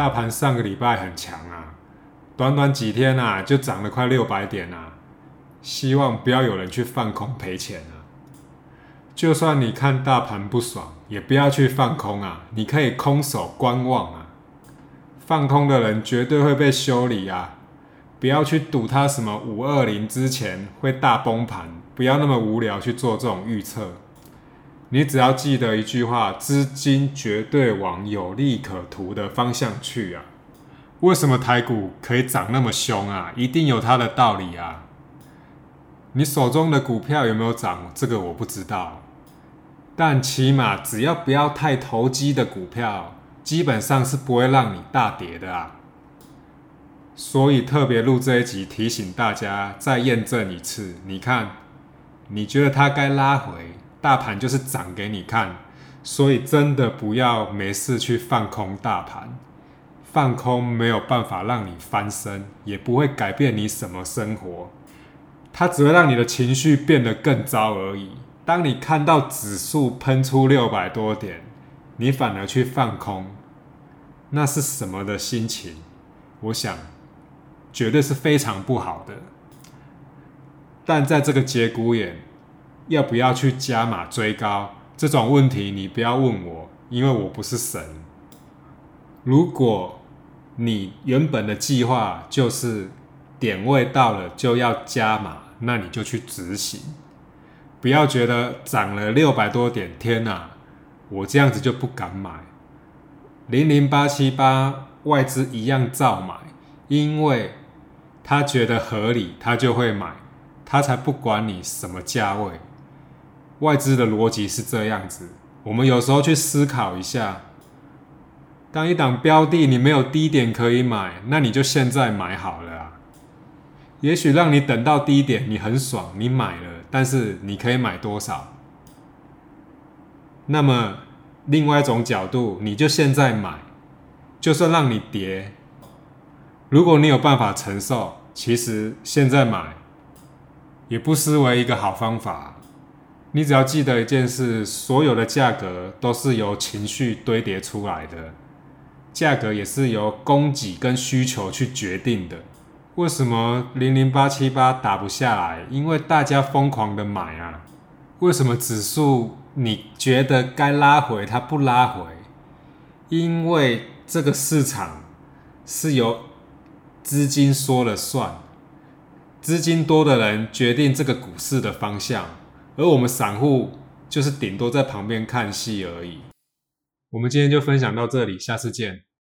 大盘上个礼拜很强啊，短短几天啊就涨了快六百点啊，希望不要有人去放空赔钱啊。就算你看大盘不爽，也不要去放空啊，你可以空手观望啊。放空的人绝对会被修理啊！不要去赌它什么五二零之前会大崩盘，不要那么无聊去做这种预测。你只要记得一句话：资金绝对往有利可图的方向去啊！为什么台股可以涨那么凶啊？一定有它的道理啊！你手中的股票有没有涨？这个我不知道，但起码只要不要太投机的股票。基本上是不会让你大跌的啊，所以特别录这一集提醒大家，再验证一次。你看，你觉得它该拉回，大盘就是涨给你看，所以真的不要没事去放空大盘，放空没有办法让你翻身，也不会改变你什么生活，它只会让你的情绪变得更糟而已。当你看到指数喷出六百多点，你反而去放空。那是什么的心情？我想，绝对是非常不好的。但在这个节骨眼，要不要去加码追高这种问题，你不要问我，因为我不是神。如果你原本的计划就是点位到了就要加码，那你就去执行。不要觉得涨了六百多点，天哪，我这样子就不敢买。零零八七八外资一样照买，因为他觉得合理，他就会买，他才不管你什么价位。外资的逻辑是这样子，我们有时候去思考一下，当一档标的你没有低点可以买，那你就现在买好了啊。也许让你等到低点，你很爽，你买了，但是你可以买多少？那么。另外一种角度，你就现在买，就算让你跌，如果你有办法承受，其实现在买也不失为一个好方法。你只要记得一件事：所有的价格都是由情绪堆叠出来的，价格也是由供给跟需求去决定的。为什么零零八七八打不下来？因为大家疯狂的买啊！为什么指数？你觉得该拉回，它不拉回，因为这个市场是由资金说了算，资金多的人决定这个股市的方向，而我们散户就是顶多在旁边看戏而已。我们今天就分享到这里，下次见。